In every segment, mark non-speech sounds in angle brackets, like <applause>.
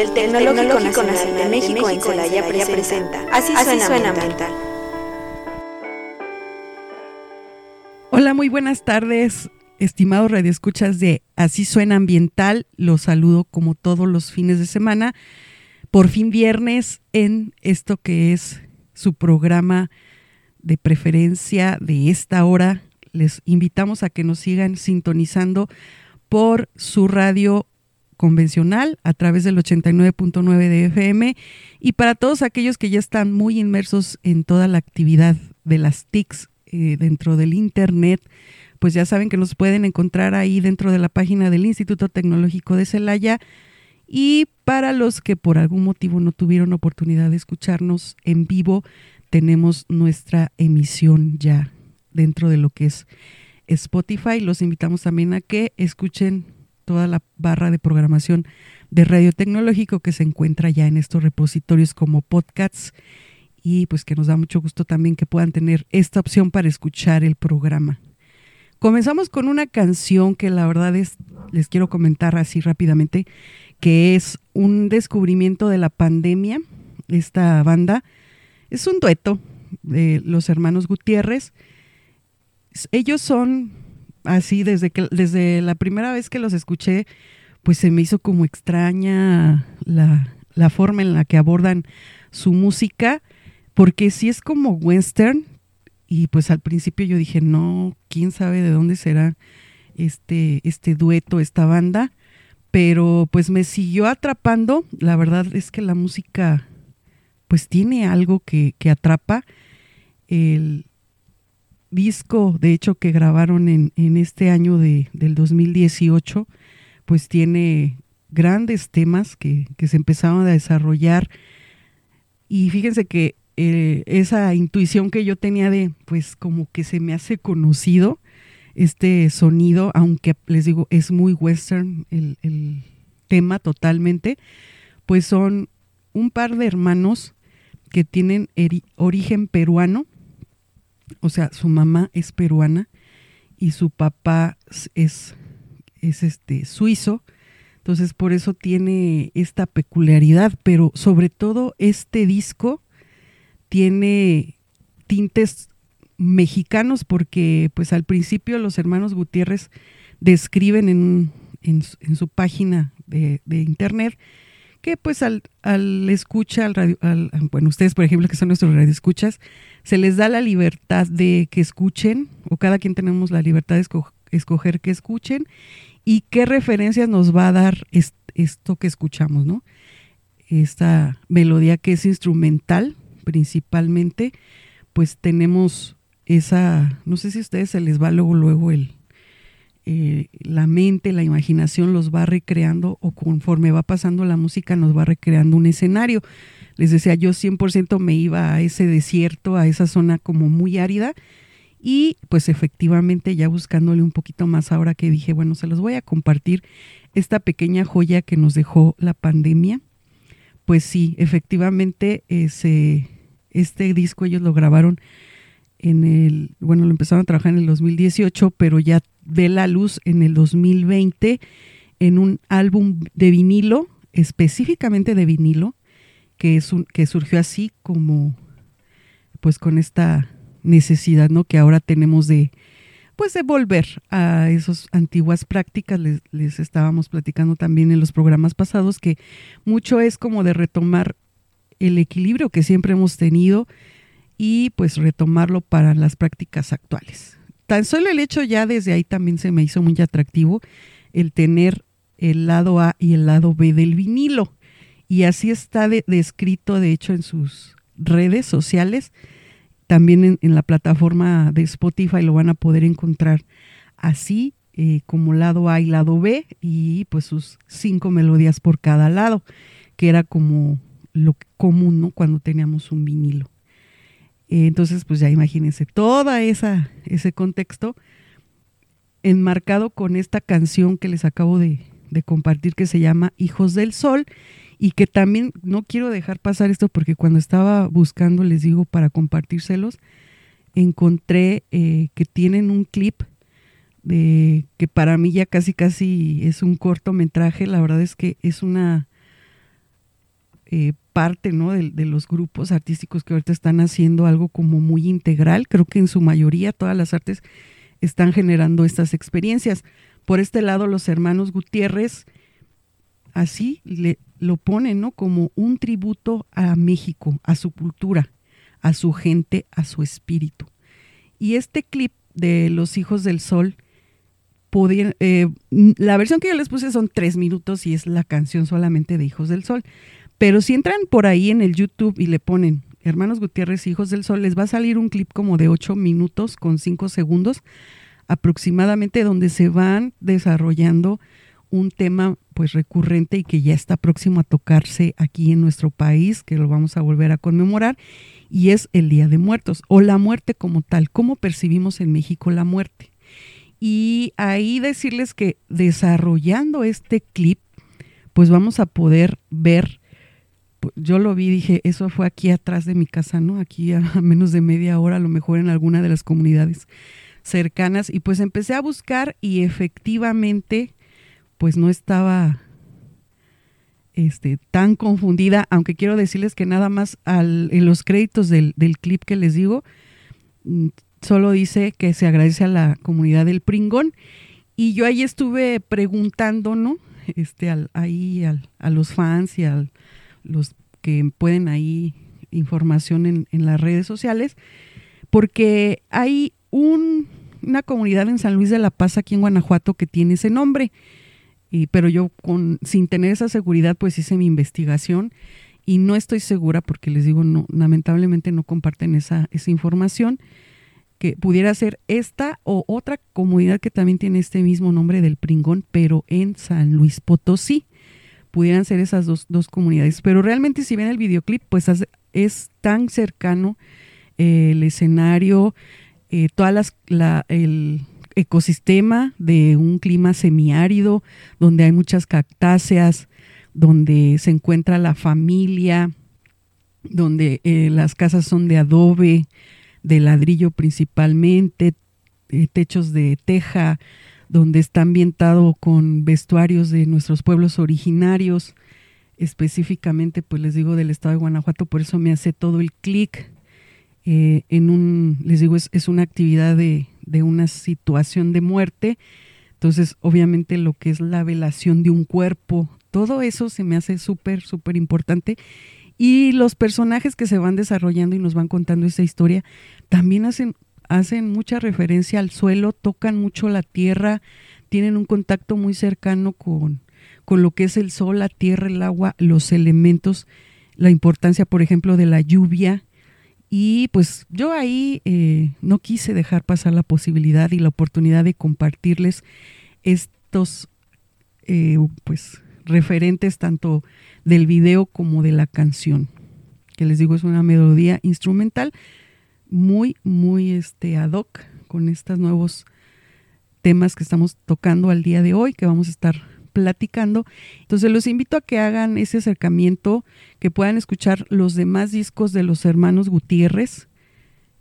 del Tecnológico Nacional de México en Celaya presenta Así suena ambiental. Hola, muy buenas tardes, estimados radioescuchas de Así suena ambiental. Los saludo como todos los fines de semana. Por fin viernes en esto que es su programa de preferencia de esta hora. Les invitamos a que nos sigan sintonizando por su radio convencional a través del 89.9 de FM y para todos aquellos que ya están muy inmersos en toda la actividad de las TICs eh, dentro del Internet, pues ya saben que nos pueden encontrar ahí dentro de la página del Instituto Tecnológico de Celaya. Y para los que por algún motivo no tuvieron oportunidad de escucharnos en vivo, tenemos nuestra emisión ya dentro de lo que es Spotify. Los invitamos también a que escuchen toda la barra de programación de Radio Tecnológico que se encuentra ya en estos repositorios como podcasts y pues que nos da mucho gusto también que puedan tener esta opción para escuchar el programa. Comenzamos con una canción que la verdad es, les quiero comentar así rápidamente, que es un descubrimiento de la pandemia. Esta banda es un dueto de los hermanos Gutiérrez. Ellos son así desde que desde la primera vez que los escuché, pues se me hizo como extraña la, la forma en la que abordan su música, porque si es como western, y pues al principio yo dije, no, quién sabe de dónde será este, este dueto, esta banda, pero pues me siguió atrapando, la verdad es que la música pues tiene algo que, que atrapa, el, disco, de hecho, que grabaron en, en este año de, del 2018, pues tiene grandes temas que, que, se empezaron a desarrollar. Y fíjense que eh, esa intuición que yo tenía de, pues como que se me hace conocido este sonido, aunque les digo, es muy western el, el tema totalmente, pues son un par de hermanos que tienen origen peruano, o sea, su mamá es peruana y su papá es, es este suizo. Entonces, por eso tiene esta peculiaridad, pero sobre todo este disco tiene tintes mexicanos porque pues al principio los hermanos Gutiérrez describen en, en, su página de, de internet que pues al, al escucha, al radio, al, bueno, ustedes por ejemplo que son nuestros radioescuchas, se les da la libertad de que escuchen, o cada quien tenemos la libertad de escoger que escuchen, y qué referencias nos va a dar esto que escuchamos, ¿no? Esta melodía que es instrumental principalmente, pues tenemos esa, no sé si a ustedes se les va luego, luego el, eh, la mente, la imaginación los va recreando o conforme va pasando la música nos va recreando un escenario. Les decía, yo 100% me iba a ese desierto, a esa zona como muy árida y pues efectivamente ya buscándole un poquito más ahora que dije, bueno, se los voy a compartir esta pequeña joya que nos dejó la pandemia. Pues sí, efectivamente ese, este disco ellos lo grabaron en el, bueno, lo empezaron a trabajar en el 2018, pero ya ve la luz en el 2020 en un álbum de vinilo, específicamente de vinilo, que, es un, que surgió así como, pues con esta necesidad, ¿no? Que ahora tenemos de, pues de volver a esas antiguas prácticas. Les, les estábamos platicando también en los programas pasados que mucho es como de retomar el equilibrio que siempre hemos tenido y pues retomarlo para las prácticas actuales. Tan solo el hecho ya desde ahí también se me hizo muy atractivo el tener el lado A y el lado B del vinilo. Y así está descrito, de hecho, en sus redes sociales. También en, la plataforma de Spotify lo van a poder encontrar así, eh, como lado A y lado B, y pues sus cinco melodías por cada lado, que era como lo común, ¿no? Cuando teníamos un vinilo. Eh, entonces, pues ya imagínense toda esa ese contexto enmarcado con esta canción que les acabo de, compartir que se llama Hijos del Sol y que también no quiero dejar pasar esto porque cuando estaba buscando, les digo, para compartírselos, encontré eh, que tienen un clip de que para mí ya casi casi es un cortometraje, la verdad es que es una eh, parte ¿no? de, los grupos artísticos que ahorita están haciendo algo como muy integral, creo que en su mayoría todas las artes están generando estas experiencias. Por este lado, los hermanos Gutiérrez, así le, lo ponen, ¿no? Como un tributo a México, a su cultura, a su gente, a su espíritu. Y este clip de Los Hijos del Sol, eh, la versión que yo les puse son tres minutos y es la canción solamente de Hijos del Sol. Pero si entran por ahí en el YouTube y le ponen Hermanos Gutiérrez, Hijos del Sol, les va a salir un clip como de ocho minutos con cinco segundos aproximadamente donde se van desarrollando un tema pues recurrente y que ya está próximo a tocarse aquí en nuestro país, que lo vamos a volver a conmemorar, y es el Día de Muertos o la muerte como tal, cómo percibimos en México la muerte. Y ahí decirles que desarrollando este clip, pues vamos a poder ver, yo lo vi, dije, eso fue aquí atrás de mi casa, ¿no? Aquí a menos de media hora, a lo mejor en alguna de las comunidades cercanas, y pues empecé a buscar y efectivamente pues no estaba este, tan confundida, aunque quiero decirles que nada más en los créditos del, clip que les digo, mm, solo dice que se agradece a la comunidad del Pringón. Y yo ahí estuve preguntando, ¿no? Este, al, ahí a los fans y a los que pueden ahí información en, en las redes sociales, porque hay un, una comunidad en San Luis de la Paz, aquí en Guanajuato, que tiene ese nombre pero yo con, sin tener esa seguridad pues hice mi investigación y no estoy segura porque les digo, no, lamentablemente no comparten esa, esa información, que pudiera ser esta o otra comunidad que también tiene este mismo nombre del Pringón, pero en San Luis Potosí. Pudieran ser esas dos, dos comunidades. Pero realmente si ven el videoclip, pues es tan cercano eh, el escenario, eh, todas las, la, el, ecosistema de un clima semiárido, donde hay muchas cactáceas, donde se encuentra la familia, donde eh, las casas son de adobe, de ladrillo principalmente, eh, techos de teja, donde está ambientado con vestuarios de nuestros pueblos originarios, específicamente, pues les digo, del estado de Guanajuato, por eso me hace todo el clic eh, en un, les digo, es, es una actividad de, de una situación de muerte. Entonces, obviamente lo que es la velación de un cuerpo, todo eso se me hace súper, súper importante. Y los personajes que se van desarrollando y nos van contando esa historia también hacen, hacen mucha referencia al suelo, tocan mucho la tierra, tienen un contacto muy cercano con, con lo que es el sol, la tierra, el agua, los elementos, la importancia, por ejemplo, de la lluvia, y pues yo ahí eh, no quise dejar pasar la posibilidad y la oportunidad de compartirles estos eh, pues referentes tanto del video como de la canción, que les digo es una melodía instrumental muy, muy este, ad hoc con estos nuevos temas que estamos tocando al día de hoy, que vamos a estar platicando. Entonces los invito a que hagan ese acercamiento, que puedan escuchar los demás discos de los hermanos Gutiérrez.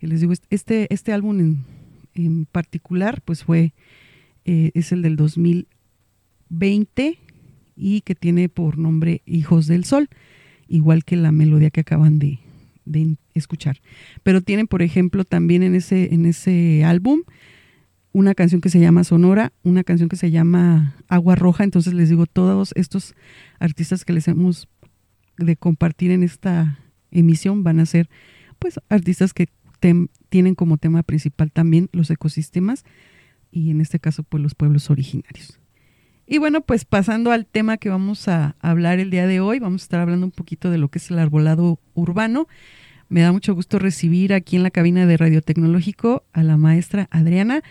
Les digo, este, este álbum en, particular, pues fue, eh, es el del 2020 y que tiene por nombre Hijos del Sol, igual que la melodía que acaban de, de escuchar. Pero tienen, por ejemplo, también en ese, en ese álbum una canción que se llama Sonora, una canción que se llama Agua Roja. Entonces les digo, todos estos artistas que les hemos de compartir en esta emisión van a ser pues artistas que tienen como tema principal también los ecosistemas y en este caso pues los pueblos originarios. Y bueno, pues pasando al tema que vamos a hablar el día de hoy, vamos a estar hablando un poquito de lo que es el arbolado urbano. Me da mucho gusto recibir aquí en la cabina de Radio Tecnológico a la maestra Adriana.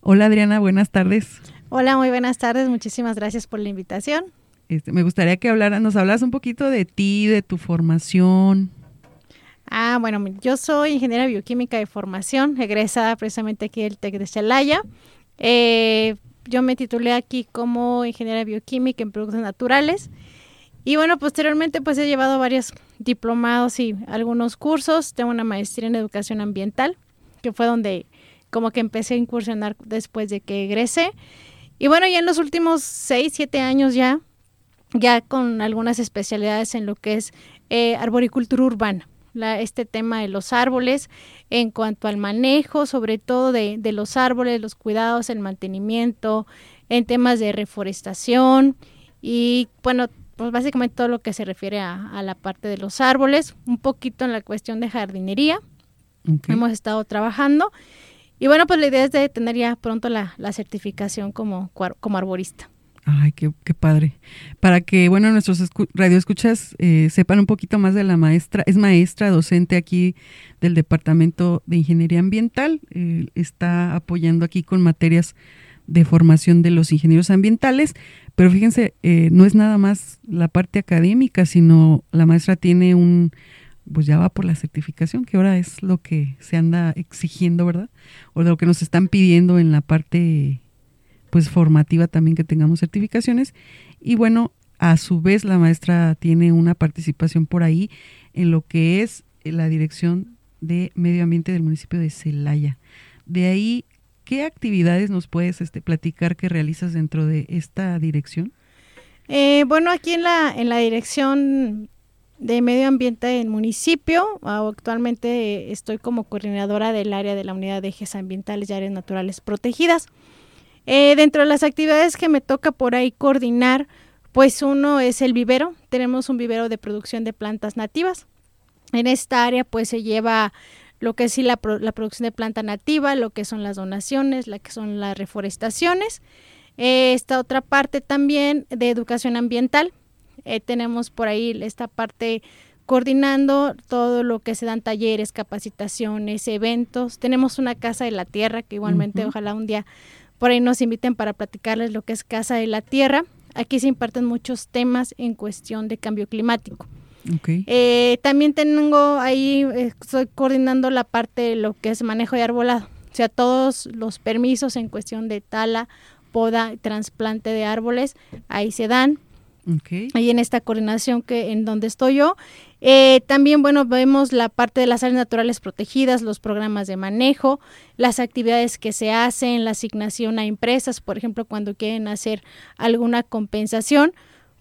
Hola Adriana, buenas tardes. Hola, muy buenas tardes. Muchísimas gracias por la invitación. Este, me gustaría que hablara, nos hablas un poquito de ti, de tu formación. Ah, bueno, yo soy ingeniera bioquímica de formación, egresada precisamente aquí del TEC de Celaya. Eh, yo me titulé aquí como ingeniera bioquímica en productos naturales. Y bueno, posteriormente pues he llevado varios diplomados y algunos cursos. Tengo una maestría en educación ambiental, que fue donde como que empecé a incursionar después de que egresé. Y bueno, ya en los últimos 6, 7 años ya, ya con algunas especialidades en lo que es eh, arboricultura urbana. este tema de los árboles en cuanto al manejo, sobre todo de, de los árboles, los cuidados, el mantenimiento, en temas de reforestación y bueno, pues básicamente todo lo que se refiere a, la parte de los árboles, un poquito en la cuestión de jardinería. Hemos estado trabajando y bueno, pues la idea es de tener ya pronto la, certificación como, como arborista. Ay, qué, padre. Para que, bueno, nuestros radioescuchas eh, sepan un poquito más de la maestra, es maestra docente aquí del Departamento de Ingeniería Ambiental, eh, está apoyando aquí con materias de formación de los ingenieros ambientales, pero fíjense, eh, no es nada más la parte académica, sino la maestra tiene un, pues ya va por la certificación, que ahora es lo que se anda exigiendo, ¿verdad? O lo que nos están pidiendo en la parte, pues formativa también que tengamos certificaciones. Y bueno, a su vez la maestra tiene una participación por ahí en lo que es la dirección de medio ambiente del municipio de Celaya. De ahí ¿Qué actividades nos puedes este, platicar que realizas dentro de esta dirección? Eh, bueno, aquí en la, en la dirección de medio ambiente del municipio, actualmente estoy como coordinadora del área de la unidad de ejes ambientales y áreas naturales protegidas. Eh, dentro de las actividades que me toca por ahí coordinar, pues uno es el vivero. Tenemos un vivero de producción de plantas nativas. En esta área pues se lleva lo que es sí la, la, producción de planta nativa, lo que son las donaciones, lo que son las reforestaciones. Eh, esta otra parte también de educación ambiental. Eh, tenemos por ahí esta parte coordinando todo lo que se dan talleres, capacitaciones, eventos. Tenemos una casa de la tierra que igualmente ojalá un día por ahí nos inviten para platicarles lo que es casa de la tierra. Aquí se imparten muchos temas en cuestión de cambio climático. Eh, también tengo ahí, estoy coordinando la parte de lo que es manejo de arbolado, o sea, todos los permisos en cuestión de tala, poda, trasplante de árboles, ahí se dan. Ahí en esta coordinación que en donde estoy yo. Eh, también, bueno, vemos la parte de las áreas naturales protegidas, los programas de manejo, las actividades que se hacen, la asignación a empresas, por ejemplo, cuando quieren hacer alguna compensación,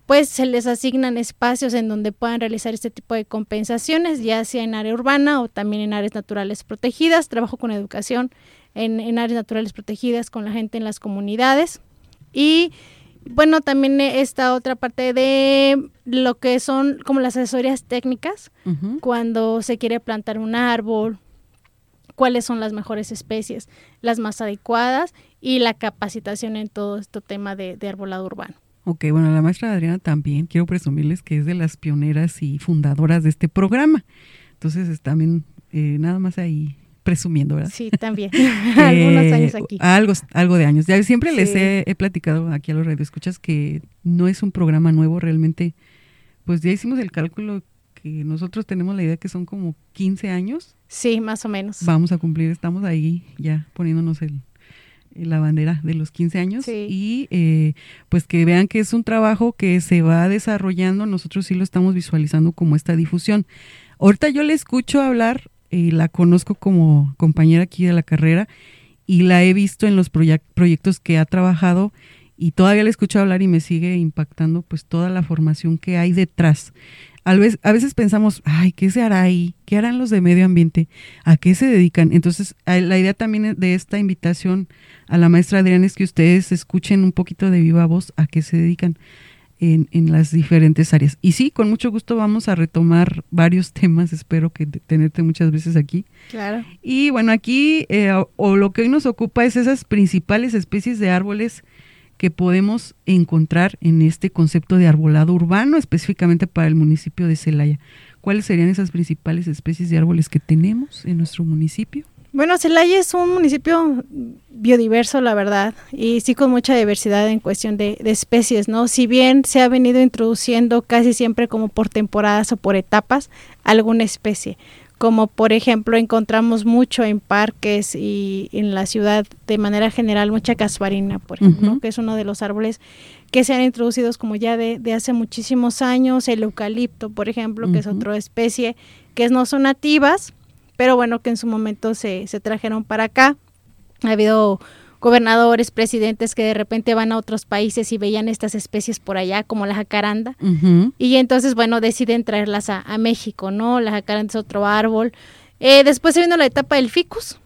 pues se les asignan espacios en donde puedan realizar este tipo de compensaciones, ya sea en área urbana o también en áreas naturales protegidas. Trabajo con educación en, en áreas naturales protegidas con la gente en las comunidades. Y bueno, también esta otra parte de lo que son como las asesorías técnicas, cuando se quiere plantar un árbol, cuáles son las mejores especies, las más adecuadas y la capacitación en todo este tema de arbolado urbano. Ok, bueno, la maestra Adriana también, quiero presumirles que es de las pioneras y fundadoras de este programa. Entonces, es también eh, nada más ahí presumiendo, ¿verdad? Sí, también. <laughs> <laughs> Algunos eh, años aquí. Algo, algo de años. Ya siempre les he, platicado aquí a los radioescuchas que no es un programa nuevo, realmente, pues ya hicimos el cálculo que nosotros tenemos la idea que son como 15 años. Sí, más o menos. Vamos a cumplir, estamos ahí ya poniéndonos el, la bandera de los 15 años y eh, pues que vean que es un trabajo que se va desarrollando, nosotros sí lo estamos visualizando como esta difusión. Ahorita yo le escucho hablar y la conozco como compañera aquí de la carrera y la he visto en los proyectos que ha trabajado y todavía le escucho hablar y me sigue impactando pues toda la formación que hay detrás a veces, a veces pensamos, ay, ¿qué se hará ahí? ¿Qué harán los de medio ambiente? ¿A qué se dedican? Entonces, la idea también de esta invitación a la maestra Adriana es que ustedes escuchen un poquito de viva voz a qué se dedican en, en las diferentes áreas. Y sí, con mucho gusto vamos a retomar varios <laughs> temas, espero que tenerte muchas veces aquí. Claro. Y bueno, aquí, eh, o lo que hoy nos ocupa es esas principales especies de árboles que podemos encontrar en este concepto de arbolado urbano, específicamente para el municipio de Celaya. ¿Cuáles serían esas principales especies de árboles que tenemos en nuestro municipio? Bueno, Celaya es un municipio biodiverso, la verdad, y sí con mucha diversidad en cuestión de, de, especies, ¿no? Si bien se ha venido introduciendo casi siempre como por temporadas o por etapas alguna especie como por ejemplo encontramos mucho en parques y en la ciudad de manera general mucha casbarina, por ejemplo, que es uno de los árboles que se han introducido como ya de, hace muchísimos años, el eucalipto, por ejemplo, que es otra especie que no son nativas, pero bueno, que en su momento se, se trajeron para acá. Ha habido gobernadores, presidentes que de repente van a otros países y veían estas especies por allá, como la jacaranda, y entonces, bueno, deciden traerlas a, México, ¿no? La jacaranda es otro árbol. Eh, después se vino la etapa del ficus,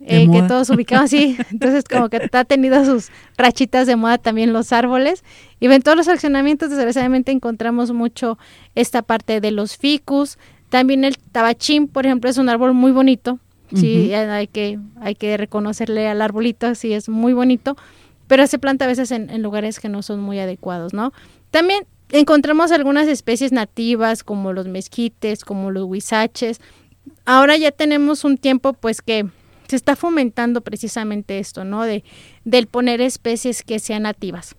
eh, que todos ubicamos así, <laughs> entonces como que ha tenido sus rachitas de moda también los árboles, y en todos los accionamientos desgraciadamente encontramos mucho esta parte de los ficus, también el tabachín, por ejemplo, es un árbol muy bonito, Sí, hay que, hay que reconocerle al arbolito, sí es muy bonito, pero se planta a veces en, lugares que no son muy adecuados, ¿no? También encontramos algunas especies nativas como los mezquites, como los huizaches. Ahora ya tenemos un tiempo pues que se está fomentando precisamente esto, ¿no? De del poner especies que sean nativas,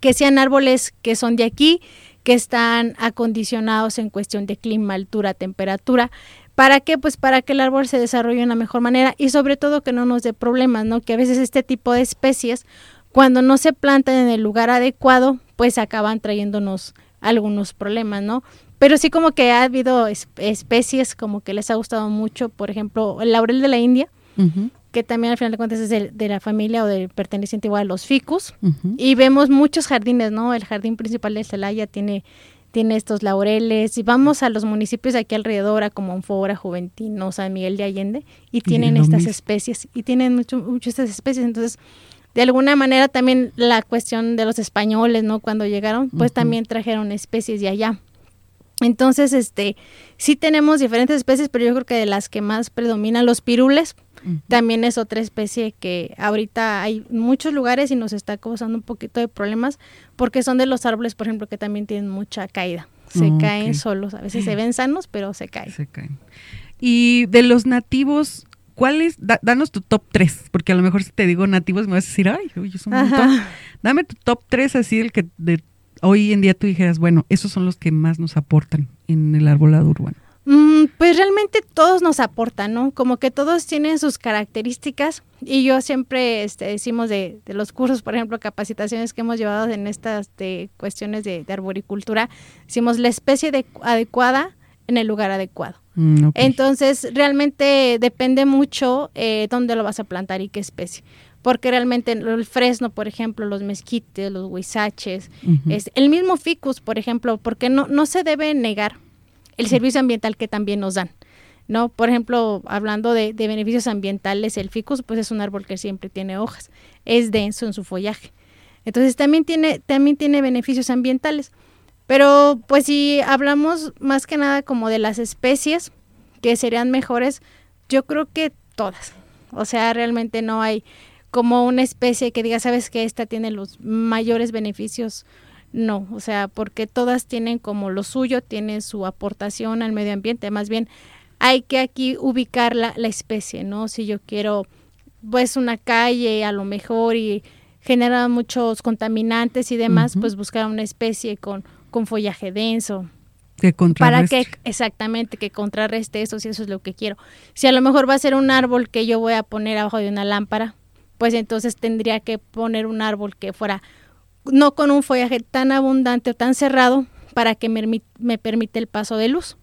que sean árboles que son de aquí, que están acondicionados en cuestión de clima, altura, temperatura, ¿Para qué? Pues para que el árbol se desarrolle de una mejor manera y sobre todo que no nos dé problemas, ¿no? Que a veces este tipo de especies, cuando no se plantan en el lugar adecuado, pues acaban trayéndonos algunos problemas, ¿no? Pero sí como que ha habido especies como que les ha gustado mucho, por ejemplo, el laurel de la India, que también al final de cuentas es de, la familia o del perteneciente igual a los ficus, y vemos muchos jardines, ¿no? El jardín principal de Celaya tiene tiene estos laureles y vamos a los municipios de aquí alrededor, a Comonfora, Juventino, San Miguel de Allende, y tienen estas especies, y tienen mucho, mucho estas especies, entonces de alguna manera también la cuestión de los españoles, ¿no? Cuando llegaron, pues también trajeron especies de allá. Entonces, este, sí tenemos diferentes especies, pero yo creo que de las que más predominan los pirules, también es otra especie que ahorita hay muchos lugares y nos está causando un poquito de problemas porque son de los árboles, por ejemplo, que también tienen mucha caída. Se caen solos, a veces se ven sanos, pero se caen. Se caen. Y de los nativos, ¿cuáles? danos tu top 3, porque a lo mejor si te digo nativos me vas a decir, ay, oye, es un montón. Dame tu top 3 así, el que de hoy en día tú dijeras, bueno, esos son los que más nos aportan en el arbolado urbano. Mm, pues realmente todos nos aportan, ¿no? Como que todos tienen sus características y yo siempre este, decimos de, los cursos, por ejemplo, capacitaciones que hemos llevado en estas cuestiones de, arboricultura, decimos la especie adecuada en el lugar adecuado. Mm, Entonces, realmente depende mucho eh, dónde lo vas a plantar y qué especie porque realmente el fresno, por ejemplo, los mezquites, los huizaches, es el mismo ficus, por ejemplo, porque no, no se debe negar el servicio ambiental que también nos dan. ¿no? Por ejemplo, hablando de, beneficios ambientales, el ficus pues es un árbol que siempre tiene hojas, es denso en su follaje. Entonces también tiene, también tiene beneficios ambientales. Pero pues si hablamos más que nada como de las especies que serían mejores, yo creo que todas. O sea, realmente no hay como una especie que diga, sabes que esta tiene los mayores beneficios no, o sea, porque todas tienen como lo suyo, tienen su aportación al medio ambiente, más bien hay que aquí ubicar la, la especie, ¿no? Si yo quiero, pues, una calle a lo mejor y genera muchos contaminantes y demás, pues buscar una especie con, con follaje denso. Que para que exactamente que contrarreste eso si eso es lo que quiero. Si a lo mejor va a ser un árbol que yo voy a poner abajo de una lámpara, pues entonces tendría que poner un árbol que fuera no con un follaje tan abundante o tan cerrado para que me, me permite el paso de luz.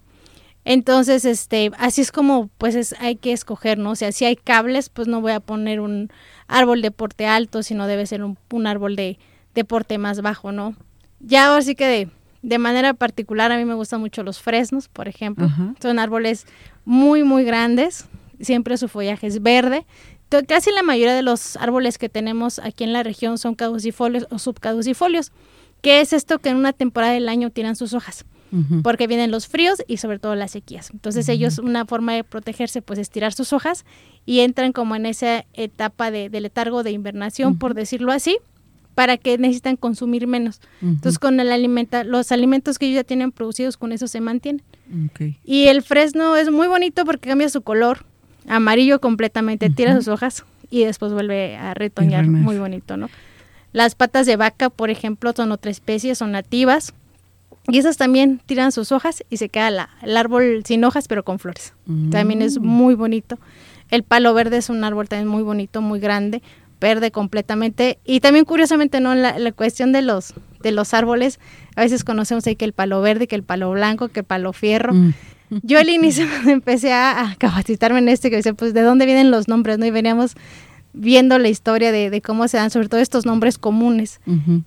Entonces, este, así es como pues es, hay que escoger, ¿no? O sea, si hay cables, pues no voy a poner un árbol de porte alto, sino debe ser un, árbol de, de, porte más bajo, ¿no? Ya ahora sí que de, de, manera particular a mí me gustan mucho los fresnos, por ejemplo. Son árboles muy, muy grandes, siempre su follaje es verde, casi la mayoría de los árboles que tenemos aquí en la región son caducifolios o subcaducifolios. ¿Qué es esto que en una temporada del año tiran sus hojas? Porque vienen los fríos y sobre todo las sequías. Entonces ellos, una forma de protegerse, pues es tirar sus hojas y entran como en esa etapa de, letargo de invernación, por decirlo así, para que necesitan consumir menos. Entonces con el alimenta, los alimentos que ellos ya tienen producidos, con eso se mantienen. Y el fresno es muy bonito porque cambia su color, amarillo completamente, tira sus hojas y después vuelve a retoñar, muy bonito, ¿no? Las patas de vaca, por ejemplo, son otra especie, son nativas. Y esas también tiran sus hojas y se queda el árbol sin hojas, pero con flores. También es mm. muy bonito. El palo verde es un árbol también muy bonito, muy grande, verde completamente. Y también curiosamente, ¿no? La, la cuestión de los, de los árboles, a veces conocemos ahí que el palo verde, que el palo blanco, que el palo fierro. Mm. Yo al inicio <laughs> empecé a, capacitarme en este, que decía, pues, ¿de dónde vienen los nombres? ¿no? Y veníamos viendo la historia de, cómo se dan sobre todo estos nombres comunes.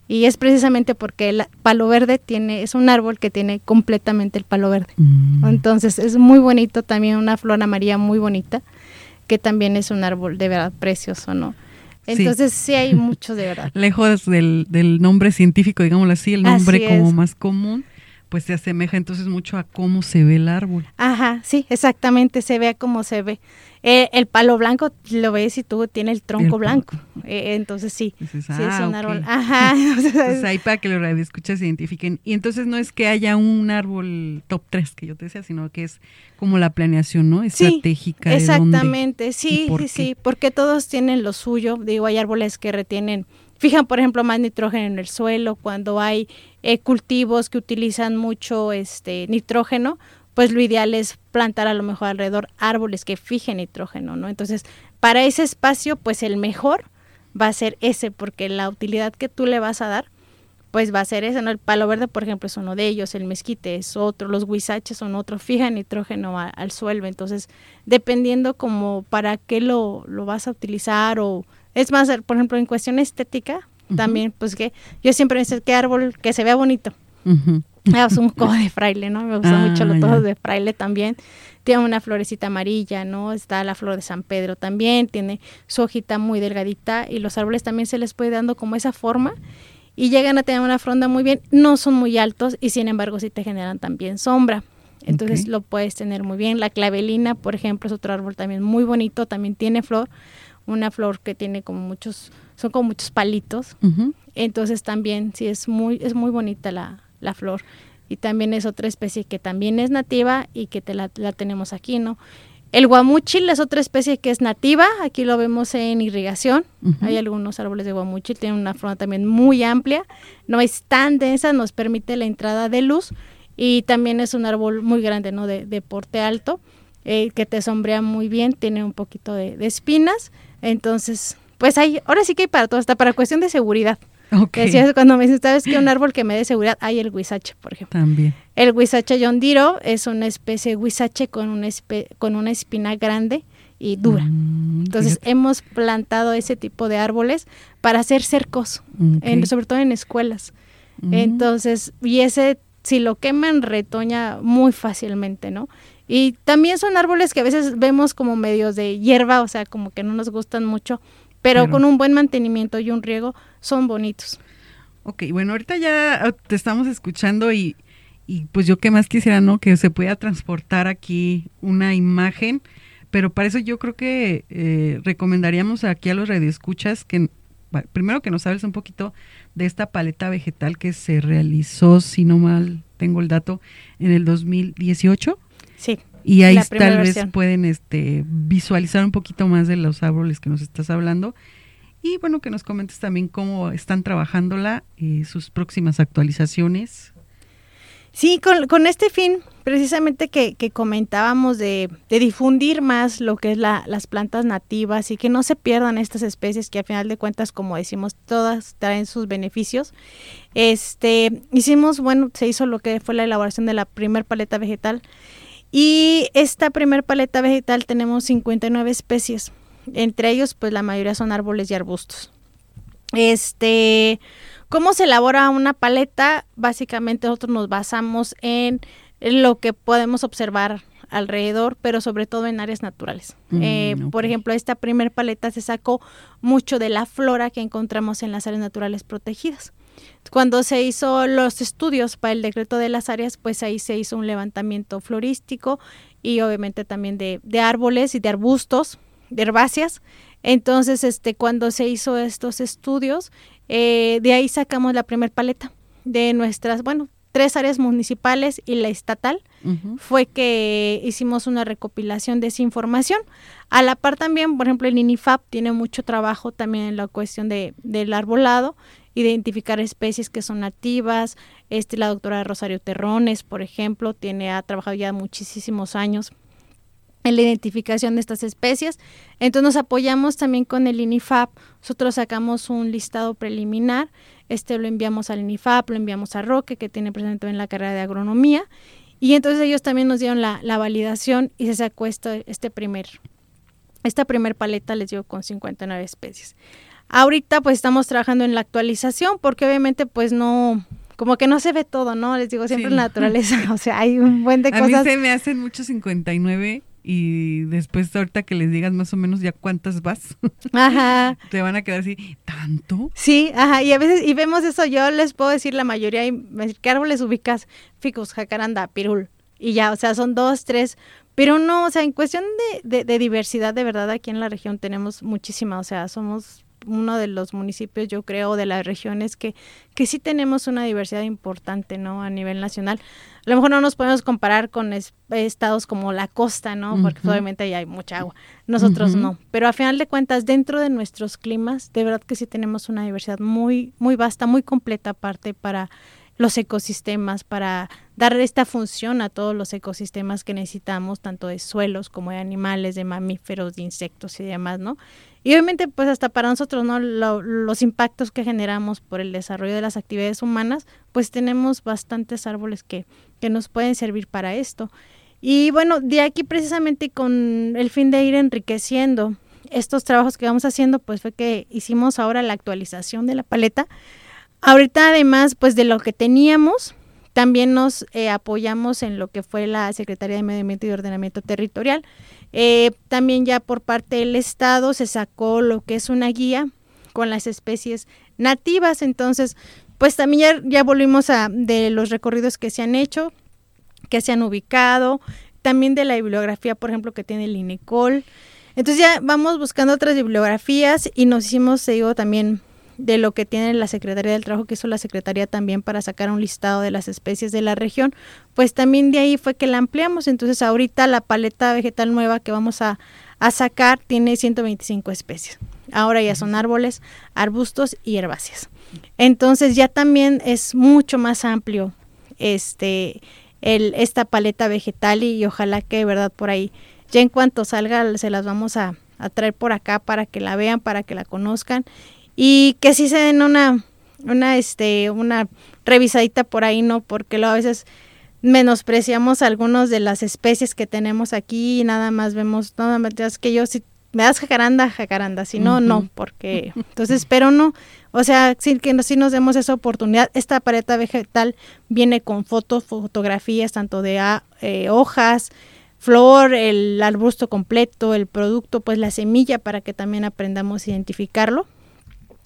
Y es precisamente porque el palo verde tiene, es un árbol que tiene completamente el palo verde. Mm. Entonces es muy bonito, también una flor amarilla muy bonita, que también es un árbol de verdad precioso, ¿no? Entonces sí, hay <laughs> mucho de verdad. Lejos del, del nombre científico, digámoslo así, el nombre como más común pues se asemeja entonces mucho a cómo se ve el árbol. Ajá, sí, exactamente, se ve como se ve. Eh, el palo blanco lo ves y tú tiene el tronco blanco. Eh, entonces sí, sí es ah, un árbol. <laughs> Ajá. pues ahí para que los radioescuchas se identifiquen. Y entonces no es que haya un árbol top 3 que yo te decía, sino que es como la planeación, ¿no? Estratégica. Sí, exactamente, sí, sí, sí, porque todos tienen lo suyo. Digo, hay árboles que retienen fijan, por ejemplo, más nitrógeno en el suelo, cuando hay eh, cultivos que utilizan mucho este nitrógeno, pues lo ideal es plantar a lo mejor alrededor árboles que fijen nitrógeno, ¿no? Entonces, para ese espacio, pues el mejor va a ser ese, porque la utilidad que tú le vas a dar, pues va a ser ese, ¿no? El palo verde, por ejemplo, es uno de ellos, el mezquite es otro, los huizaches son otro, fijan nitrógeno al suelo, entonces, dependiendo como para qué lo, lo vas a utilizar o es más, por ejemplo, en cuestión estética, también, pues que yo siempre necesito que árbol que se vea bonito. Es un <laughs> cojo de fraile, ¿no? Me gusta mucho los tojos de fraile también. Tiene una florecita amarilla, ¿no? Está la flor de San Pedro también, tiene su hojita muy delgadita y los árboles también se les puede dando como esa forma y llegan a tener una fronda muy bien. No son muy altos y sin embargo sí te generan también sombra. Entonces lo puedes tener muy bien. La clavelina, por ejemplo, es otro árbol también muy bonito, también tiene flor una flor que tiene como muchos, son como muchos palitos. Entonces también sí es muy, es muy bonita la, la, flor. Y también es otra especie que también es nativa y que te la, la tenemos aquí, ¿no? El guamuchil es otra especie que es nativa, aquí lo vemos en irrigación, hay algunos árboles de guamuchil, tienen una flor también muy amplia, no es tan densa, nos permite la entrada de luz y también es un árbol muy grande, ¿no? De, de porte alto, eh, que te sombrea muy bien, tiene un poquito de, de espinas, entonces, pues hay, ahora sí que hay para todo, hasta para cuestión de seguridad. Okay. Decías cuando me dices, ¿sabes que un árbol que me dé seguridad? Hay el huizache, por ejemplo. También. El huizache yondiro es una especie de huizache con una, con una espina grande y dura. Mm, Entonces hemos plantado ese tipo de árboles para hacer cercos, sobre todo en escuelas. Mm. Entonces, y ese, si lo queman, retoña muy fácilmente, ¿no? Y también son árboles que a veces vemos como medios de hierba, o sea, como que no nos gustan mucho, pero, con un buen mantenimiento y un riego son bonitos. Ok, bueno, ahorita ya te estamos escuchando y, y pues yo qué más quisiera, ¿no? Que se pueda transportar aquí una imagen, pero para eso yo creo que eh, recomendaríamos aquí a los radioescuchas que primero que nos hables un poquito de esta paleta vegetal que se realizó, si no mal tengo el dato, en el 2018. Sí. Y ahí tal vez pueden este, visualizar un poquito más de los árboles que nos estás hablando. Y bueno, que nos comentes también cómo están trabajándola y sus próximas actualizaciones. Sí, con, este fin, precisamente que, comentábamos de, difundir más lo que es las plantas nativas y que no se pierdan estas especies que a final de cuentas, como decimos, todas traen sus beneficios. Este, hicimos, bueno, se hizo lo que fue la elaboración de la primer paleta vegetal y esta primer paleta vegetal tenemos 59 especies. Entre ellos, pues la mayoría son árboles y arbustos. Este, ¿cómo se elabora una paleta? Básicamente nosotros nos basamos en lo que podemos observar alrededor, pero sobre todo en áreas naturales. Mm, eh, por ejemplo, esta primer paleta se sacó mucho de la flora que encontramos en las áreas naturales protegidas. Cuando se hizo los estudios para el decreto de las áreas, pues ahí se hizo un levantamiento florístico y obviamente también de, árboles y de arbustos, de herbáceas. Entonces, este, cuando se hizo estos estudios, eh, de ahí sacamos la primer paleta de nuestras, bueno, tres áreas municipales y la estatal, fue que hicimos una recopilación de esa información. A la par también, por ejemplo, el INIFAP tiene mucho trabajo también en la cuestión de, del arbolado identificar especies que son nativas. Este, la doctora Rosario Terrones, por ejemplo, tiene, ha trabajado ya muchísimos años en la identificación de estas especies. Entonces nos apoyamos también con el INIFAP. Nosotros sacamos un listado preliminar, este lo enviamos al INIFAP, lo enviamos a Roque, que tiene presente en la carrera de agronomía, y entonces ellos también nos dieron la, validación y se sacó este, este primer Esta primer paleta les digo con 59 especies. Ahorita pues estamos trabajando en la actualización porque obviamente pues no, como que no se ve todo, ¿no? Les digo siempre en la naturaleza, <laughs> o sea, hay un buen de cosas. A mí se me hacen muchos 59 y después ahorita que les digas más o menos ya cuántas vas, <laughs> ajá. te van a quedar así, ¿tanto? Sí, ajá, y a veces, y vemos eso, yo les puedo decir la mayoría, ¿qué árboles ubicas? Ficus, jacaranda, pirul, y ya, o sea, son dos, tres, pero no, o sea, en cuestión de, de diversidad, de verdad, aquí en la región tenemos muchísima, o sea, somos uno de los municipios, yo creo, de las regiones que, que sí tenemos una diversidad importante, ¿no? A nivel nacional. A lo mejor no nos podemos comparar con estados como la costa, ¿no? Porque obviamente ahí hay mucha agua. Nosotros no. Pero a final de cuentas, dentro de nuestros climas, de verdad que sí tenemos una diversidad muy, muy vasta, muy completa aparte para los ecosistemas, para dar esta función a todos los ecosistemas que necesitamos, tanto de suelos como de animales, de mamíferos, de insectos y demás, ¿no? Y obviamente, pues hasta para nosotros, ¿no? los impactos que generamos por el desarrollo de las actividades humanas, pues tenemos bastantes árboles que, que nos pueden servir para esto. Y bueno, de aquí precisamente con el fin de ir enriqueciendo estos trabajos que vamos haciendo, pues fue que hicimos ahora la actualización de la paleta. Ahorita además, pues de lo que teníamos, también nos eh, apoyamos en lo que fue la Secretaría de Medio Ambiente y Ordenamiento Territorial. Eh, también ya por parte del Estado se sacó lo que es una guía con las especies nativas. Entonces, pues también ya, volvimos a de los recorridos que se han hecho, que se han ubicado, también de la bibliografía, por ejemplo, que tiene el INECOL. Entonces ya vamos buscando otras bibliografías y nos hicimos, digo, también de lo que tiene la Secretaría del Trabajo, que hizo la Secretaría también para sacar un listado de las especies de la región, pues también de ahí fue que la ampliamos. Entonces ahorita la paleta vegetal nueva que vamos a, sacar tiene 125 especies. Ahora ya son árboles, arbustos y herbáceas. Entonces ya también es mucho más amplio este el, esta paleta vegetal y, ojalá que de verdad por ahí ya en cuanto salga se las vamos a, a traer por acá para que la vean, para que la conozcan y que sí se den una, una, este, una revisadita por ahí, ¿no? Porque luego a veces menospreciamos algunas de las especies que tenemos aquí y nada más vemos, nada más es que yo si me das jacaranda, jacaranda, si no, no, porque entonces, pero no, o sea, sí que sí nos demos esa oportunidad. Esta paleta vegetal viene con fotos, fotografías, tanto de ah, eh, hojas, flor, el arbusto completo, el producto, pues la semilla para que también aprendamos a identificarlo.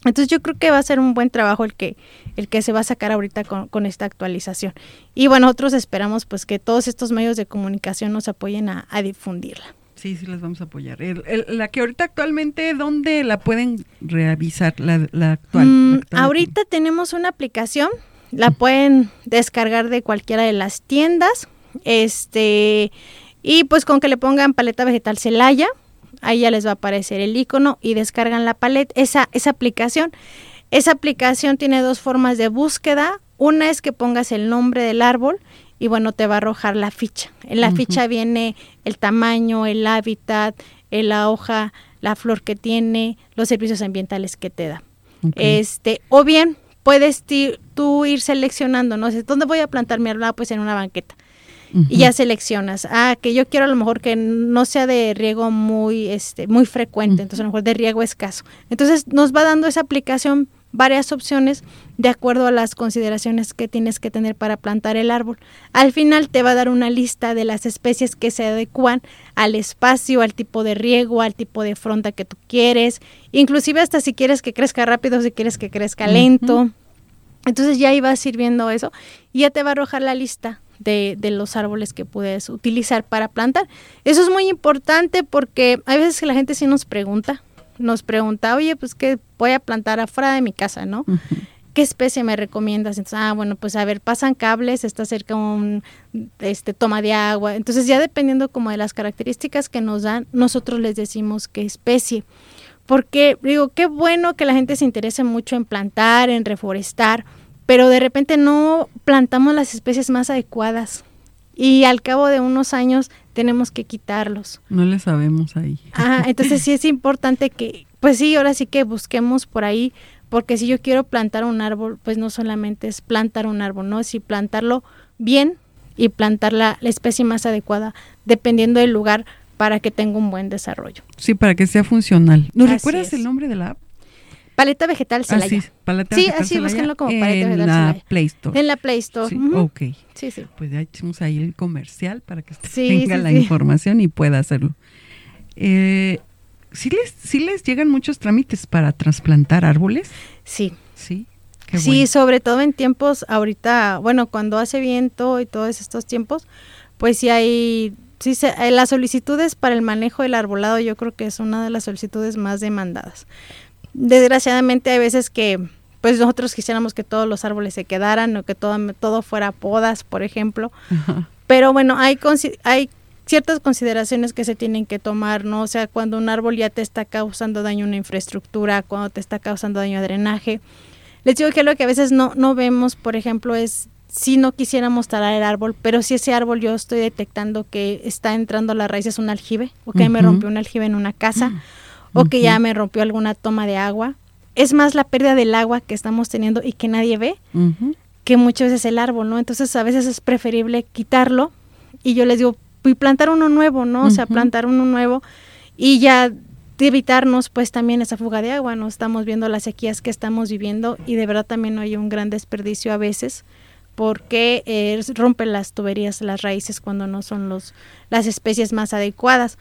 Entonces yo creo que va a ser un buen trabajo el que, el que se va a sacar ahorita con, esta actualización. Y bueno, nosotros esperamos pues que todos estos medios de comunicación nos apoyen a, difundirla. Sí, sí, las vamos a apoyar. la que ahorita actualmente, ¿dónde la pueden revisar? La, actual, mm, ahorita tenemos una aplicación, la pueden descargar de cualquiera de las tiendas. Este, y pues con que le pongan paleta vegetal Celaya, ahí ya les va a aparecer el icono y descargan la paleta, esa, esa aplicación. Esa aplicación tiene dos formas de búsqueda. Una es que pongas el nombre del árbol y bueno, te va a arrojar la ficha. En la ficha viene el tamaño, el hábitat, la hoja, la flor que tiene, los servicios ambientales que te da. Este, o bien puedes tú ir seleccionando, no sé, ¿dónde voy a plantar mi árbol? Ah, pues en una banqueta y ya seleccionas. Ah, que yo quiero a lo mejor que no sea de riego muy, este, muy frecuente, entonces a lo mejor de riego escaso. Entonces nos va dando esa aplicación varias opciones de acuerdo a las consideraciones que tienes que tener para plantar el árbol. Al final te va a dar una lista de las especies que se adecuan al espacio, al tipo de riego, al tipo de fronda que tú quieres, inclusive hasta si quieres que crezca rápido, si quieres que crezca lento. Entonces ya ibas sirviendo eso y ya te va a arrojar la lista de, de, los árboles que puedes utilizar para plantar. Eso es muy importante porque hay veces que la gente sí nos pregunta, nos pregunta, oye, pues que voy a plantar afuera de mi casa, ¿no? ¿Qué especie me recomiendas? Entonces, ah, bueno, pues a ver, pasan cables, está cerca un este, toma de agua. Entonces, ya dependiendo como de las características que nos dan, nosotros les decimos qué especie. Porque digo, qué bueno que la gente se interese mucho en plantar, en reforestar, pero de repente no plantamos las especies más adecuadas y al cabo de unos años tenemos que quitarlos. No le sabemos ahí. Ajá, <laughs> entonces sí es importante que, pues sí, ahora sí que busquemos por ahí, porque si yo quiero plantar un árbol, pues no solamente es plantar un árbol, ¿no? Si plantarlo bien y plantar la, la especie más adecuada, dependiendo del lugar para que tenga un buen desarrollo. Sí, para que sea funcional. ¿Nos Así recuerdas es. el nombre de la app? Paleta vegetal Ah, Celaya. sí, Paleta Sí, Vegetal así, búsquenlo como Paleta En Vegetal la Celaya. Play Store. En la Play Store. Sí, ok. Sí, sí. Pues ya hicimos ahí el comercial para que usted Sí, tenga sí, la información y pueda hacerlo. Eh, ¿sí, les, ¿Sí les llegan muchos trámites para trasplantar árboles? Sí. Sí. Qué sí, bueno. sobre todo en tiempos ahorita, bueno, cuando hace viento y todos estos tiempos, pues sí hay, sí se, eh, las solicitudes para el manejo del arbolado yo creo que es una de las solicitudes más demandadas. Desgraciadamente hay veces que pues nosotros quisiéramos que todos los árboles se quedaran o que todo, todo fuera podas, por ejemplo, Ajá. pero bueno, hay, hay ciertas consideraciones que se tienen que tomar, ¿no? O sea, cuando un árbol ya te está causando daño a una infraestructura, cuando te está causando daño a drenaje. Les digo que lo que a veces no, no vemos, por ejemplo, es si no quisiéramos talar el árbol, pero si ese árbol yo estoy detectando que está entrando a las raíces un aljibe, o que me rompió un aljibe en una casa, o que ya me rompió alguna toma de agua. Es más la pérdida del agua que estamos teniendo y que nadie ve que muchas veces el árbol, ¿no? Entonces a veces es preferible quitarlo y yo les digo, y plantar uno nuevo, ¿no? O sea, plantar uno nuevo y ya de evitarnos pues también esa fuga de agua, ¿no? Estamos viendo las sequías que estamos viviendo y de verdad también hay un gran desperdicio a veces porque eh, rompen las tuberías, las raíces cuando no son los, las especies más adecuadas.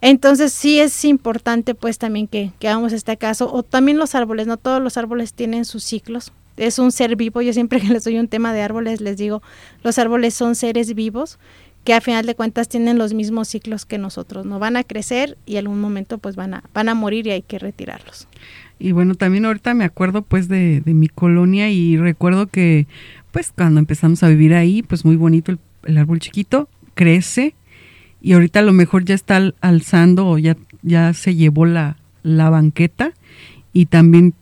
Entonces sí es importante pues también que, que hagamos este caso, o también los árboles, no todos los árboles tienen sus ciclos, es un ser vivo, yo siempre que <laughs> les doy un tema de árboles les digo, los árboles son seres vivos que a final de cuentas tienen los mismos ciclos que nosotros, no van a crecer y en algún momento pues van a, van a morir y hay que retirarlos. Y bueno, también ahorita me acuerdo pues de, de mi colonia y recuerdo que pues cuando empezamos a vivir ahí, pues muy bonito el, el árbol chiquito, crece y ahorita a lo mejor ya está al- alzando o ya, ya se llevó la, la banqueta y también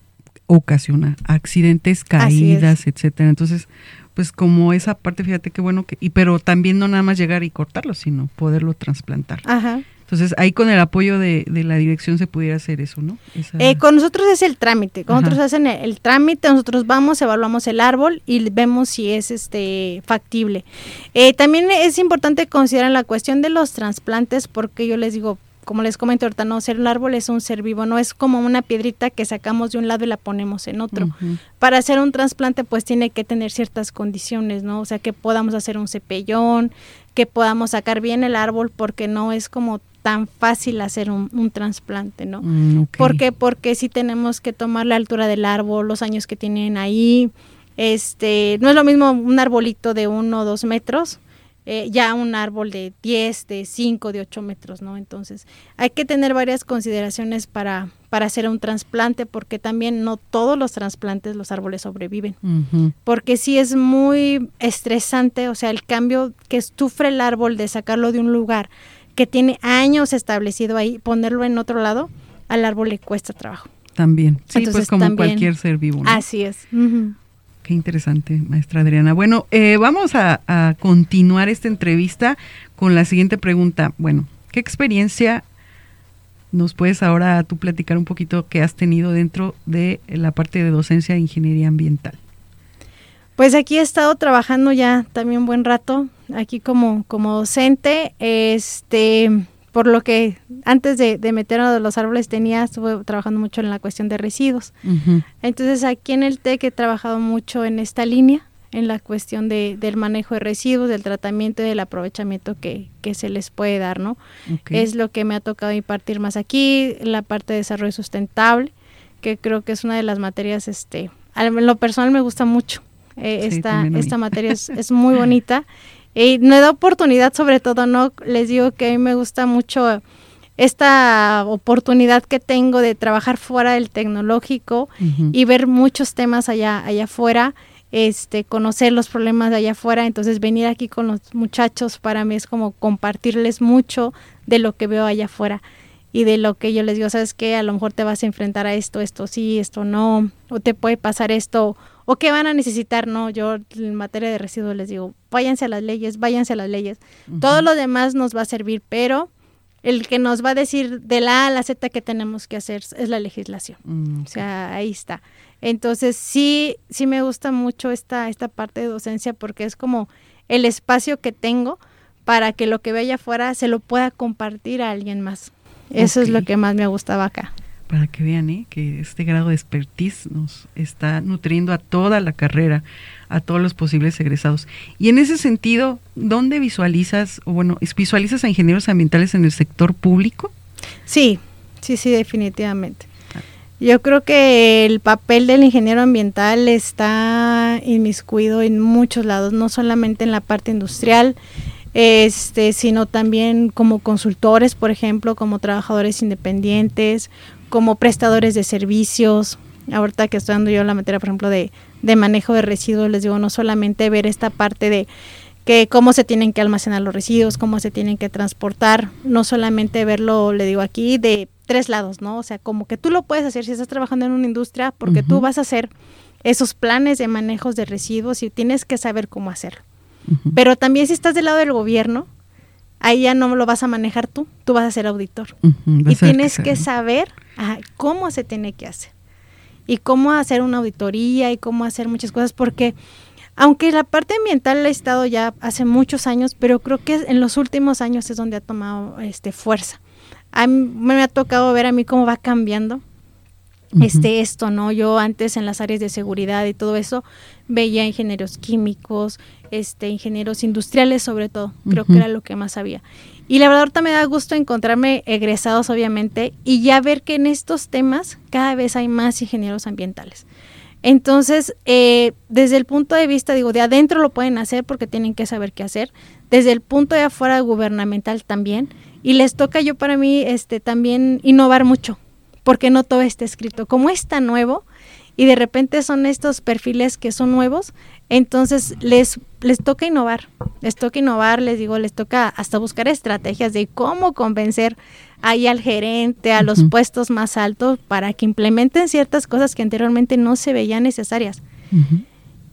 ocasiona accidentes, caídas, etcétera. Entonces, pues como esa parte, fíjate qué bueno que, y pero también no nada más llegar y cortarlo, sino poderlo trasplantar. Ajá. Entonces, ahí con el apoyo de, de la dirección se pudiera hacer eso, ¿no? Esa- Eh, con nosotros es el trámite, con Ajá. nosotros hacen el, el trámite, nosotros vamos, evaluamos el árbol y vemos si es este factible. Eh, también es importante considerar la cuestión de los trasplantes porque yo les digo, como les comento ahorita, no, ser un árbol es un ser vivo, no es como una piedrita que sacamos de un lado y la ponemos en otro. Para hacer un trasplante pues tiene que tener ciertas condiciones, ¿no? O sea, que podamos hacer un cepellón, que podamos sacar bien el árbol porque no es como tan fácil hacer un, un trasplante, ¿no? Mm, ok. ¿Por qué? Porque sí tenemos que tomar la altura del árbol, los años que tienen ahí. Este, no es lo mismo un arbolito de uno o dos metros, eh, ya un árbol de 10, de 5, de 8 metros, ¿no? Entonces, hay que tener varias consideraciones para, para hacer un trasplante, porque también no todos los trasplantes los árboles sobreviven porque sí es muy estresante, o sea, el cambio que sufre el árbol de sacarlo de un lugar que tiene años establecido ahí, ponerlo en otro lado, al árbol le cuesta trabajo. También. Sí, pues Entonces, como también- cualquier ser vivo. ¿no? Así es. Qué interesante, maestra Adriana. Bueno, eh, vamos a, a continuar esta entrevista con la siguiente pregunta. Bueno, ¿qué experiencia nos puedes ahora tú platicar un poquito que has tenido dentro de la parte de docencia de ingeniería ambiental? Pues aquí he estado trabajando ya también un buen rato, aquí como, como docente, este, por lo que antes de, de meter a los árboles tenía, estuve trabajando mucho en la cuestión de residuos. Ujú. Entonces aquí en el TEC he trabajado mucho en esta línea, en la cuestión de, del manejo de residuos, del tratamiento y del aprovechamiento que, que se les puede dar, ¿no? Ok. Es lo que me ha tocado impartir más aquí, la parte de desarrollo sustentable, que creo que es una de las materias, este, en lo personal me gusta mucho. Eh, Sí, esta, esta materia es, <laughs> es muy bonita. Y me da oportunidad, sobre todo, ¿no? Les digo que a mí me gusta mucho esta oportunidad que tengo de trabajar fuera del tecnológico y ver muchos temas allá, allá afuera, este, conocer los problemas de allá afuera, entonces venir aquí con los muchachos para mí es como compartirles mucho de lo que veo allá afuera y de lo que yo les digo, sabes que a lo mejor te vas a enfrentar a esto, esto sí, esto no, o te puede pasar esto, o qué van a necesitar, no, yo en materia de residuos les digo, váyanse a las leyes, váyanse a las leyes, todo lo demás nos va a servir, pero el que nos va a decir de la A a la Z que tenemos que hacer es la legislación. Mm, O sea, ahí está. Entonces, sí, sí me gusta mucho esta, esta parte de docencia porque es como el espacio que tengo para que lo que ve allá afuera se lo pueda compartir a alguien más. Eso es lo que más me gustaba acá. Para que vean ¿eh? que este grado de expertise nos está nutriendo a toda la carrera, a todos los posibles egresados. Y en ese sentido, ¿dónde visualizas, o bueno, visualizas a ingenieros ambientales en el sector público? Sí, sí, sí, definitivamente. Yo creo que el papel del ingeniero ambiental está inmiscuido en muchos lados, no solamente en la parte industrial, este, sino también como consultores, por ejemplo, como trabajadores independientes, como prestadores de servicios. Ahorita que estoy dando yo la materia, por ejemplo, de, de manejo de residuos, les digo, no solamente ver esta parte de que cómo se tienen que almacenar los residuos, cómo se tienen que transportar, no solamente verlo, le digo aquí, de tres lados, ¿no? O sea, como que tú lo puedes hacer si estás trabajando en una industria, porque tú vas a hacer esos planes de manejos de residuos y tienes que saber cómo hacerlo. Pero también si estás del lado del gobierno, ahí ya no lo vas a manejar tú, tú vas a ser auditor. y tienes que, saber cómo se tiene que hacer. Y cómo hacer una auditoría y cómo hacer muchas cosas, porque aunque la parte ambiental ha estado ya hace muchos años, pero creo que en los últimos años es donde ha tomado este fuerza a mí me ha tocado ver a mí cómo va cambiando este esto, ¿no? Yo antes en las áreas de seguridad y todo eso veía ingenieros químicos, este ingenieros industriales sobre todo, creo que era lo que más había. Y la verdad ahorita me da gusto encontrarme egresados obviamente y ya ver que en estos temas cada vez hay más ingenieros ambientales. Entonces, eh, desde el punto de vista, digo, de adentro lo pueden hacer porque tienen que saber qué hacer. Desde el punto de afuera gubernamental también y les toca yo para mí este también innovar mucho, porque no todo está escrito. Como es tan nuevo y de repente son estos perfiles que son nuevos, entonces les les toca innovar. Les toca innovar, les digo, les toca hasta buscar estrategias de cómo convencer ahí al gerente, a los puestos más altos para que implementen ciertas cosas que anteriormente no se veían necesarias.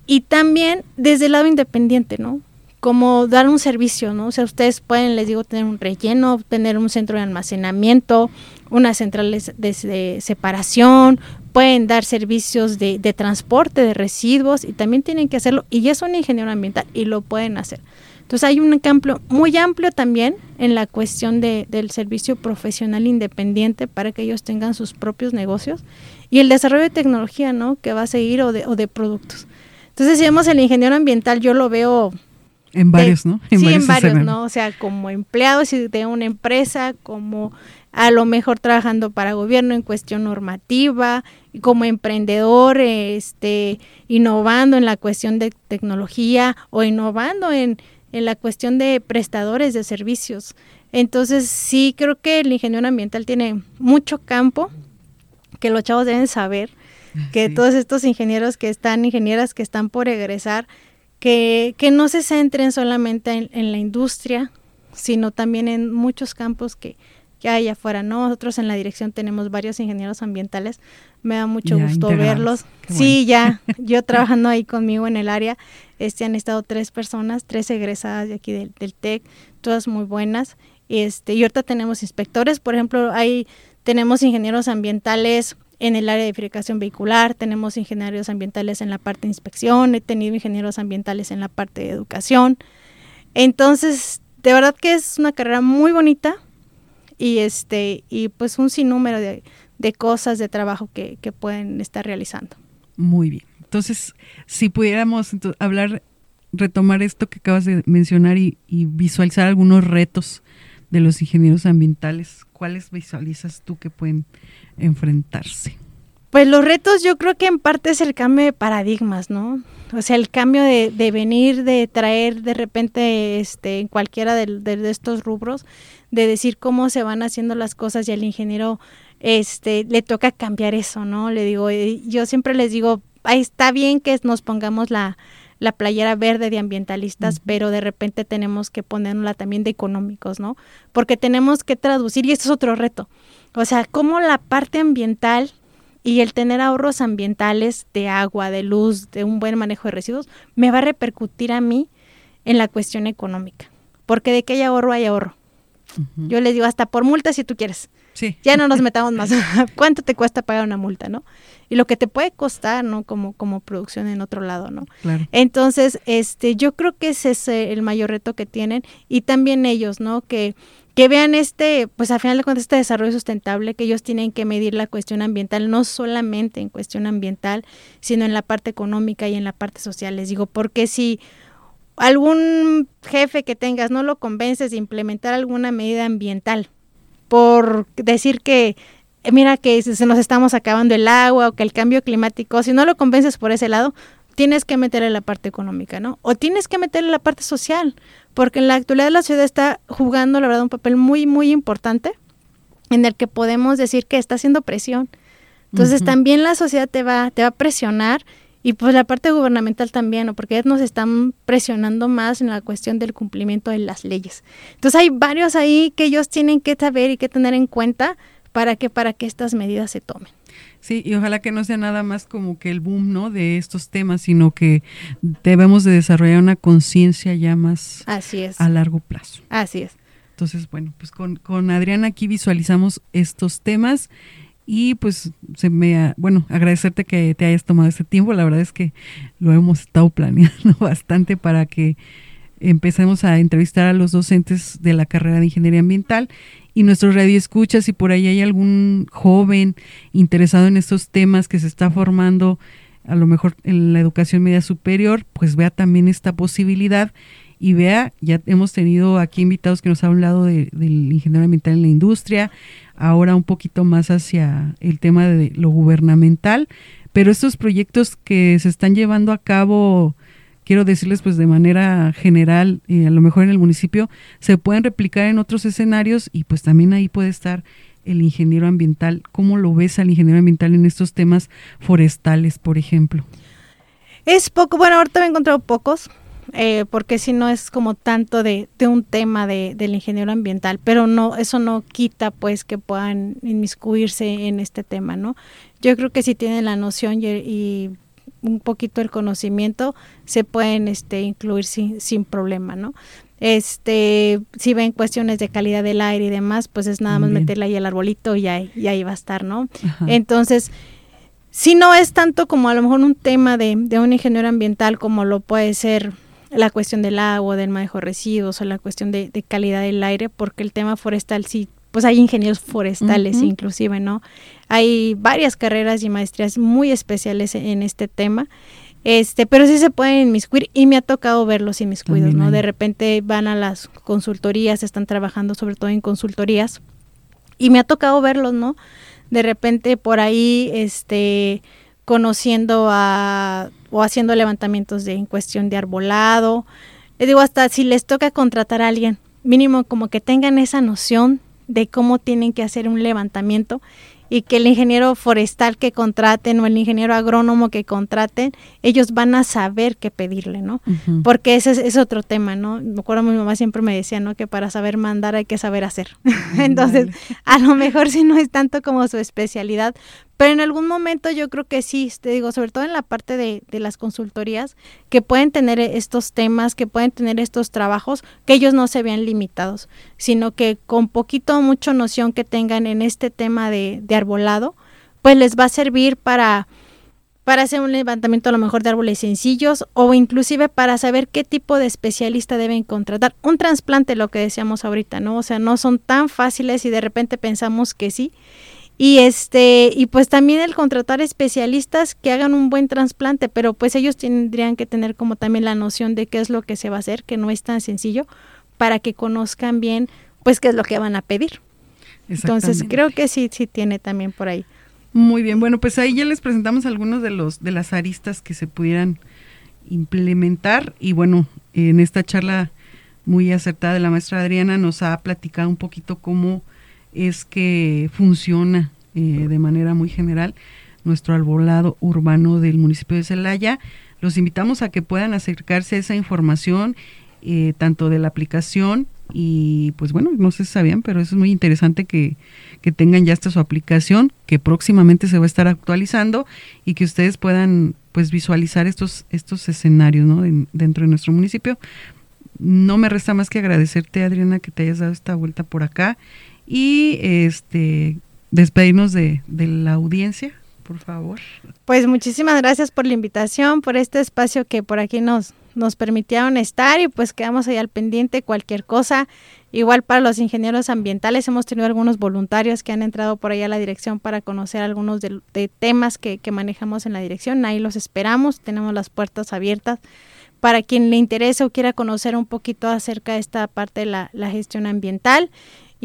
Y también desde el lado independiente, ¿no? como dar un servicio, ¿no? O sea, ustedes pueden, les digo, tener un relleno, tener un centro de almacenamiento, unas centrales de, separación, pueden dar servicios de, transporte de residuos y también tienen que hacerlo, y ya son ingeniero ambiental y lo pueden hacer. Entonces hay un campo muy amplio también en la cuestión de, del servicio profesional independiente para que ellos tengan sus propios negocios y el desarrollo de tecnología, ¿no? Que va a seguir o de, o de productos. Entonces, si vemos el ingeniero ambiental, yo lo veo en varios, ¿no? sí, en varios, ¿no? O sea, como empleado de una empresa, como a lo mejor trabajando para gobierno en cuestión normativa, como emprendedor, este, innovando en la cuestión de tecnología o innovando en, en la cuestión de prestadores de servicios. Entonces, sí, creo que el ingeniero ambiental tiene mucho campo que los chavos deben saber, que todos estos ingenieros que están, ingenieras que están por egresar, que, que no se centren solamente en, la industria, sino también en muchos campos que, que hay afuera. Nosotros en la dirección tenemos varios ingenieros ambientales, me da mucho gusto verlos. Sí, ya, <laughs> yo trabajando ahí conmigo en el área, este han estado tres personas, tres egresadas de aquí del, del TEC, todas muy buenas. Este, y ahorita tenemos inspectores, por ejemplo, ahí tenemos ingenieros ambientales en el área de verificación vehicular, tenemos ingenieros ambientales en la parte de inspección, he tenido ingenieros ambientales en la parte de educación. Entonces, de verdad que es una carrera muy bonita y este y pues un sinnúmero de, cosas de trabajo que, pueden estar realizando. Muy bien. Entonces, si pudiéramos hablar, retomar esto que acabas de mencionar y, y visualizar algunos retos de los ingenieros ambientales, ¿cuáles visualizas tú que pueden enfrentarse? Pues los retos yo creo que en parte es el cambio de paradigmas, ¿no? O sea, el cambio de, venir, de traer de repente este, en cualquiera de, estos rubros, de decir cómo se van haciendo las cosas y al ingeniero este, le toca cambiar eso, ¿no? Le digo, eh, yo siempre les digo, está bien que nos pongamos la, la playera verde de ambientalistas, pero de repente tenemos que ponerla también de económicos, ¿no? Porque tenemos que traducir, y esto es otro reto, o sea, cómo la parte ambiental y el tener ahorros ambientales de agua, de luz, de un buen manejo de residuos, me va a repercutir a mí en la cuestión económica. Porque de que hay ahorro, hay ahorro. Yo les digo, hasta por multa si tú quieres. Sí. Ya no nos <laughs> metamos más. <laughs> ¿Cuánto te cuesta pagar una multa, no? Y lo que te puede costar, ¿no? Como, como producción en otro lado, ¿no? Claro. Entonces, este, yo creo que ese es el mayor reto que tienen y también ellos, ¿no? Que que vean este, pues al final de cuentas, este desarrollo sustentable, que ellos tienen que medir la cuestión ambiental, no solamente en cuestión ambiental, sino en la parte económica y en la parte social. Les digo, porque si algún jefe que tengas no lo convences de implementar alguna medida ambiental por decir que mira que se nos estamos acabando el agua o que el cambio climático, si no lo convences por ese lado, tienes que meterle la parte económica, ¿no? O tienes que meterle la parte social, porque en la actualidad la ciudad está jugando, la verdad, un papel muy, muy importante en el que podemos decir que está haciendo presión. Entonces también la sociedad te va, te va a presionar y pues la parte gubernamental también, ¿no? porque nos están presionando más en la cuestión del cumplimiento de las leyes. Entonces hay varios ahí que ellos tienen que saber y que tener en cuenta para que, para que estas medidas se tomen. Sí, y ojalá que no sea nada más como que el boom, ¿no? De estos temas, sino que debemos de desarrollar una conciencia ya más Así es. a largo plazo. Así es. Entonces, bueno, pues con, con Adriana aquí visualizamos estos temas y pues se me, bueno, agradecerte que te hayas tomado este tiempo. La verdad es que lo hemos estado planeando <laughs> bastante para que empecemos a entrevistar a los docentes de la carrera de ingeniería ambiental y nuestros radioescuchas, si por ahí hay algún joven interesado en estos temas que se está formando a lo mejor en la educación media superior, pues vea también esta posibilidad y vea, ya hemos tenido aquí invitados que nos han hablado de, del ingeniero ambiental en la industria, ahora un poquito más hacia el tema de lo gubernamental, pero estos proyectos que se están llevando a cabo quiero decirles pues de manera general, y a lo mejor en el municipio, se pueden replicar en otros escenarios y pues también ahí puede estar el ingeniero ambiental. ¿Cómo lo ves al ingeniero ambiental en estos temas forestales, por ejemplo? Es poco, bueno, ahorita he encontrado pocos, eh, porque si no es como tanto de, de un tema de, del ingeniero ambiental, pero no, eso no quita pues que puedan inmiscuirse en este tema, ¿no? Yo creo que si tienen la noción y un poquito el conocimiento, se pueden este, incluir sin, sin problema, ¿no? Este, si ven cuestiones de calidad del aire y demás, pues es nada más meterle ahí el arbolito y ahí, y ahí va a estar, ¿no? Entonces, si no es tanto como a lo mejor un tema de, de un ingeniero ambiental como lo puede ser la cuestión del agua, del manejo de residuos o la cuestión de, de calidad del aire, porque el tema forestal sí pues hay ingenieros forestales inclusive, ¿no? Hay varias carreras y maestrías muy especiales en este tema. Este, pero sí se pueden inmiscuir y me ha tocado verlos inmiscuidos, ¿no? De repente van a las consultorías, están trabajando sobre todo en consultorías y me ha tocado verlos, ¿no? De repente por ahí, este, conociendo a, o haciendo levantamientos de, en cuestión de arbolado. Les digo, hasta si les toca contratar a alguien, mínimo como que tengan esa noción de cómo tienen que hacer un levantamiento y que el ingeniero forestal que contraten o el ingeniero agrónomo que contraten, ellos van a saber qué pedirle, ¿no? Porque ese es, otro tema, ¿no? Me acuerdo mi mamá siempre me decía, ¿no? Que para saber mandar hay que saber hacer. <laughs> Entonces, a lo mejor si no es tanto como su especialidad, pero en algún momento yo creo que sí, te digo, sobre todo en la parte de, de, las consultorías, que pueden tener estos temas, que pueden tener estos trabajos, que ellos no se vean limitados, sino que con poquito o mucho noción que tengan en este tema de, de arbolado, pues les va a servir para, para hacer un levantamiento a lo mejor de árboles sencillos o inclusive para saber qué tipo de especialista deben contratar. Un trasplante, lo que decíamos ahorita, ¿no? O sea, no son tan fáciles y de repente pensamos que sí y este, y pues también el contratar especialistas que hagan un buen trasplante, pero pues ellos tendrían que tener como también la noción de qué es lo que se va a hacer, que no es tan sencillo, para que conozcan bien pues qué es lo que van a pedir. Entonces creo que sí, sí tiene también por ahí. Muy bien, bueno, pues ahí ya les presentamos algunos de los de las aristas que se pudieran implementar y bueno, en esta charla muy acertada de la maestra Adriana nos ha platicado un poquito cómo es que funciona eh, de manera muy general nuestro arbolado urbano del municipio de Celaya. Los invitamos a que puedan acercarse a esa información, eh, tanto de la aplicación y pues bueno, no sé si sabían, pero eso es muy interesante que, que tengan ya hasta su aplicación, que próximamente se va a estar actualizando y que ustedes puedan pues visualizar estos, estos escenarios ¿no? dentro de nuestro municipio. No me resta más que agradecerte, Adriana, que te hayas dado esta vuelta por acá y este despedirnos de, de la audiencia, por favor. Pues muchísimas gracias por la invitación, por este espacio que por aquí nos, nos permitieron estar y pues quedamos ahí al pendiente cualquier cosa. Igual para los ingenieros ambientales hemos tenido algunos voluntarios que han entrado por ahí a la dirección para conocer algunos de, temas que, manejamos en la dirección. Ahí los esperamos, tenemos las puertas abiertas para quien le interese o quiera conocer un poquito acerca de esta parte de la, la gestión ambiental.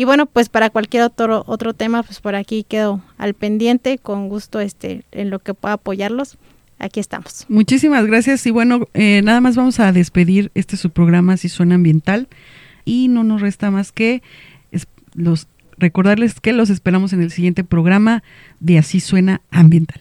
Y bueno, pues para cualquier otro, otro tema, pues por aquí quedo al pendiente, con gusto este, en lo que pueda apoyarlos aquí estamos. Muchísimas gracias y bueno, eh, nada más vamos a despedir este su programa Si Suena Ambiental y no nos resta más que los recordarles que los esperamos en el siguiente programa de Así Suena Ambiental.